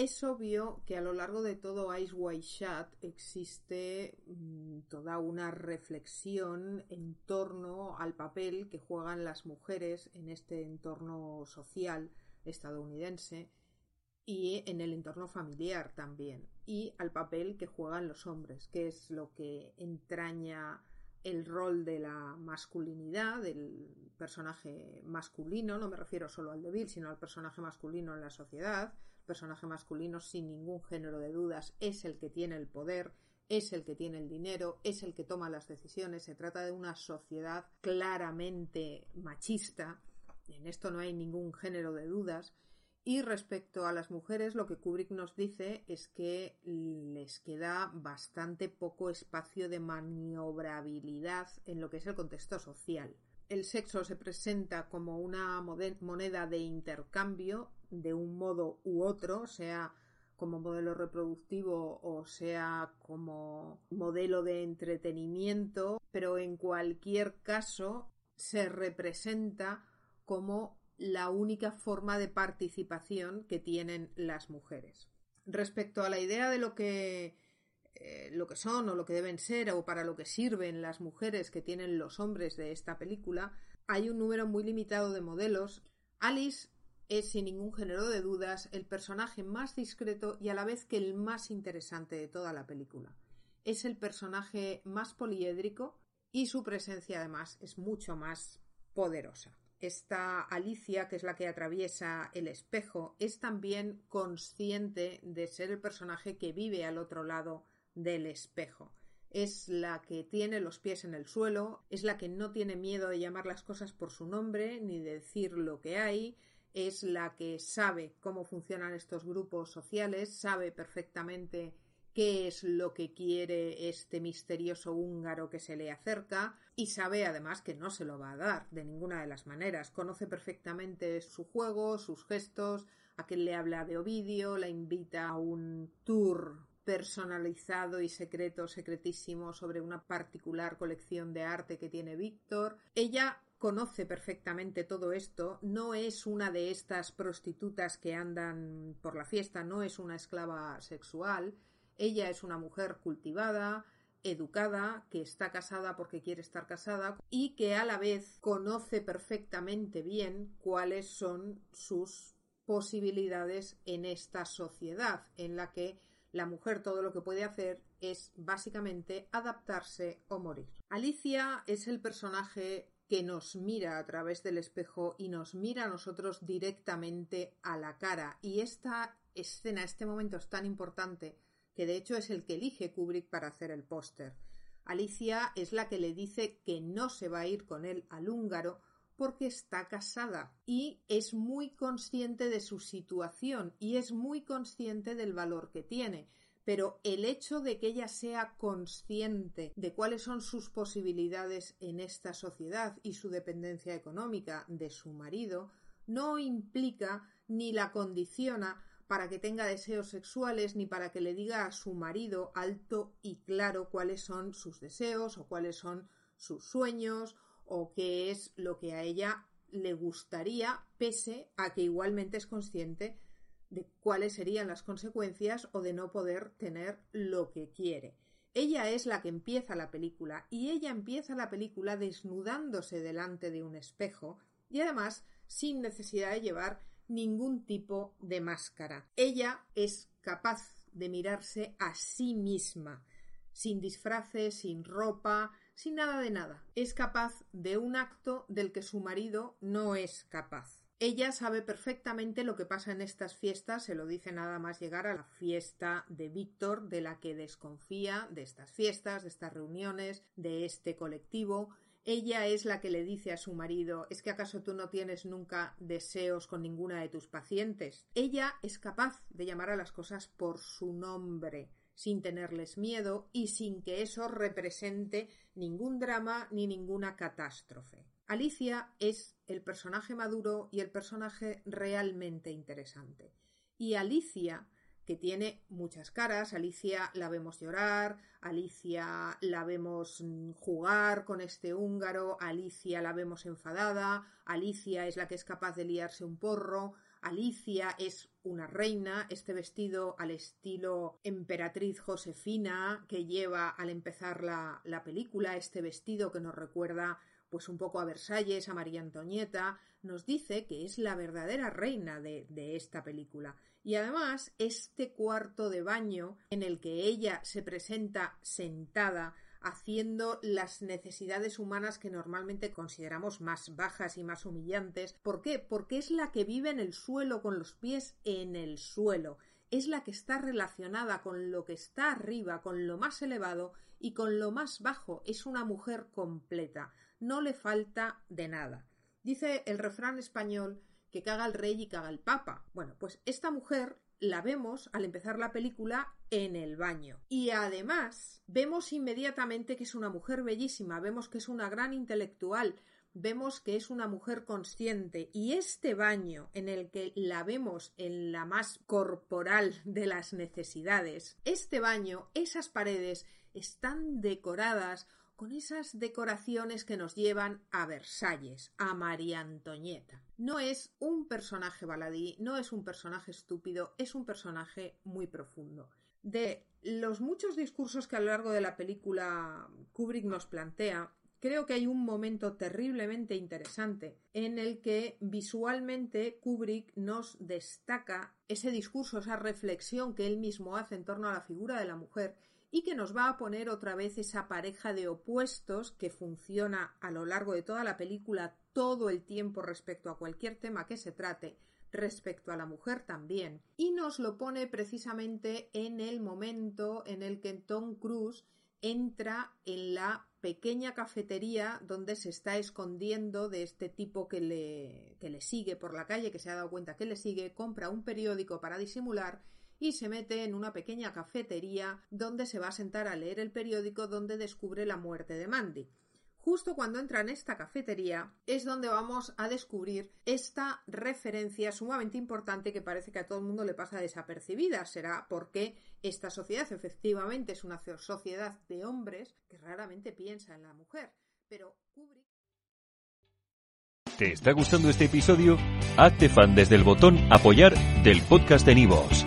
Es obvio que a lo largo de todo Ice White Shut existe mm, toda una reflexión en torno al papel que juegan las mujeres en este entorno social estadounidense y en el entorno familiar también, y al papel que juegan los hombres, que es lo que entraña el rol de la masculinidad, del personaje masculino, no me refiero solo al débil, sino al personaje masculino en la sociedad, personaje masculino sin ningún género de dudas es el que tiene el poder, es el que tiene el dinero, es el que toma las decisiones. Se trata de una sociedad claramente machista. En esto no hay ningún género de dudas. Y respecto a las mujeres, lo que Kubrick nos dice es que les queda bastante poco espacio de maniobrabilidad en lo que es el contexto social. El sexo se presenta como una moneda de intercambio de un modo u otro, sea como modelo reproductivo o sea como modelo de entretenimiento, pero en cualquier caso se representa como la única forma de participación que tienen las mujeres. Respecto a la idea de lo que eh, lo que son o lo que deben ser o para lo que sirven las mujeres que tienen los hombres de esta película, hay un número muy limitado de modelos. Alice es, sin ningún género de dudas, el personaje más discreto y a la vez que el más interesante de toda la película. Es el personaje más poliédrico y su presencia además es mucho más poderosa. Esta Alicia, que es la que atraviesa el espejo, es también consciente de ser el personaje que vive al otro lado del espejo. Es la que tiene los pies en el suelo, es la que no tiene miedo de llamar las cosas por su nombre ni de decir lo que hay, es la que sabe cómo funcionan estos grupos sociales, sabe perfectamente qué es lo que quiere este misterioso húngaro que se le acerca y sabe además que no se lo va a dar de ninguna de las maneras. Conoce perfectamente su juego, sus gestos, a quien le habla de Ovidio, la invita a un tour personalizado y secreto, secretísimo sobre una particular colección de arte que tiene Víctor. Ella conoce perfectamente todo esto, no es una de estas prostitutas que andan por la fiesta, no es una esclava sexual, ella es una mujer cultivada, educada, que está casada porque quiere estar casada y que a la vez conoce perfectamente bien cuáles son sus posibilidades en esta sociedad en la que la mujer todo lo que puede hacer es básicamente adaptarse o morir. Alicia es el personaje que nos mira a través del espejo y nos mira a nosotros directamente a la cara. Y esta escena, este momento es tan importante que de hecho es el que elige Kubrick para hacer el póster. Alicia es la que le dice que no se va a ir con él al húngaro porque está casada y es muy consciente de su situación y es muy consciente del valor que tiene pero el hecho de que ella sea consciente de cuáles son sus posibilidades en esta sociedad y su dependencia económica de su marido no implica ni la condiciona para que tenga deseos sexuales ni para que le diga a su marido alto y claro cuáles son sus deseos o cuáles son sus sueños o qué es lo que a ella le gustaría pese a que igualmente es consciente de cuáles serían las consecuencias o de no poder tener lo que quiere. Ella es la que empieza la película y ella empieza la película desnudándose delante de un espejo y además sin necesidad de llevar ningún tipo de máscara. Ella es capaz de mirarse a sí misma, sin disfraces, sin ropa, sin nada de nada. Es capaz de un acto del que su marido no es capaz. Ella sabe perfectamente lo que pasa en estas fiestas, se lo dice nada más llegar a la fiesta de Víctor, de la que desconfía de estas fiestas, de estas reuniones, de este colectivo. Ella es la que le dice a su marido ¿Es que acaso tú no tienes nunca deseos con ninguna de tus pacientes? Ella es capaz de llamar a las cosas por su nombre, sin tenerles miedo y sin que eso represente ningún drama ni ninguna catástrofe. Alicia es el personaje maduro y el personaje realmente interesante. Y Alicia que tiene muchas caras. Alicia la vemos llorar, Alicia la vemos jugar con este húngaro, Alicia la vemos enfadada, Alicia es la que es capaz de liarse un porro, Alicia es una reina, este vestido al estilo emperatriz Josefina que lleva al empezar la, la película, este vestido que nos recuerda pues un poco a Versalles, a María Antonieta, nos dice que es la verdadera reina de, de esta película. Y además, este cuarto de baño en el que ella se presenta sentada haciendo las necesidades humanas que normalmente consideramos más bajas y más humillantes. ¿Por qué? Porque es la que vive en el suelo con los pies en el suelo. Es la que está relacionada con lo que está arriba, con lo más elevado y con lo más bajo. Es una mujer completa. No le falta de nada. Dice el refrán español que caga el rey y caga el papa. Bueno, pues esta mujer la vemos al empezar la película en el baño. Y además vemos inmediatamente que es una mujer bellísima, vemos que es una gran intelectual, vemos que es una mujer consciente y este baño en el que la vemos en la más corporal de las necesidades, este baño, esas paredes están decoradas con esas decoraciones que nos llevan a Versalles, a María Antonieta. No es un personaje baladí, no es un personaje estúpido, es un personaje muy profundo. De los muchos discursos que a lo largo de la película Kubrick nos plantea, creo que hay un momento terriblemente interesante en el que visualmente Kubrick nos destaca ese discurso, esa reflexión que él mismo hace en torno a la figura de la mujer y que nos va a poner otra vez esa pareja de opuestos que funciona a lo largo de toda la película todo el tiempo respecto a cualquier tema que se trate, respecto a la mujer también, y nos lo pone precisamente en el momento en el que Tom Cruise entra en la pequeña cafetería donde se está escondiendo de este tipo que le, que le sigue por la calle, que se ha dado cuenta que le sigue, compra un periódico para disimular y se mete en una pequeña cafetería donde se va a sentar a leer el periódico donde descubre la muerte de Mandy. Justo cuando entra en esta cafetería es donde vamos a descubrir esta referencia sumamente importante que parece que a todo el mundo le pasa desapercibida. Será porque esta sociedad efectivamente es una sociedad de hombres que raramente piensa en la mujer. Pero ¿Te está gustando este episodio? Hazte fan desde el botón apoyar del podcast de Nivos.